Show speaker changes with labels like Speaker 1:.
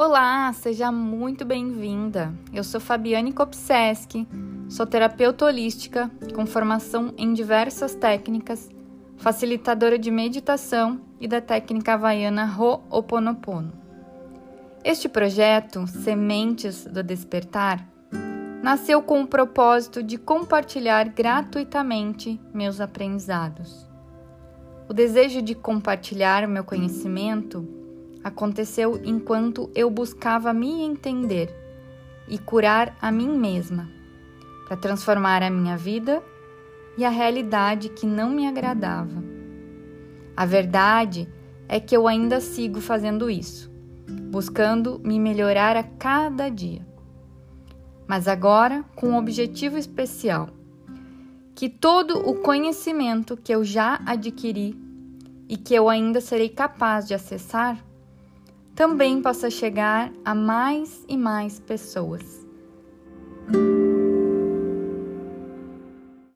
Speaker 1: Olá, seja muito bem-vinda. Eu sou Fabiane Kopseski, sou terapeuta holística com formação em diversas técnicas, facilitadora de meditação e da técnica havaiana Ho'oponopono. Este projeto, Sementes do Despertar, nasceu com o propósito de compartilhar gratuitamente meus aprendizados. O desejo de compartilhar meu conhecimento aconteceu enquanto eu buscava me entender e curar a mim mesma, para transformar a minha vida e a realidade que não me agradava. A verdade é que eu ainda sigo fazendo isso, buscando me melhorar a cada dia. Mas agora com um objetivo especial: que todo o conhecimento que eu já adquiri e que eu ainda serei capaz de acessar também possa chegar a mais e mais pessoas.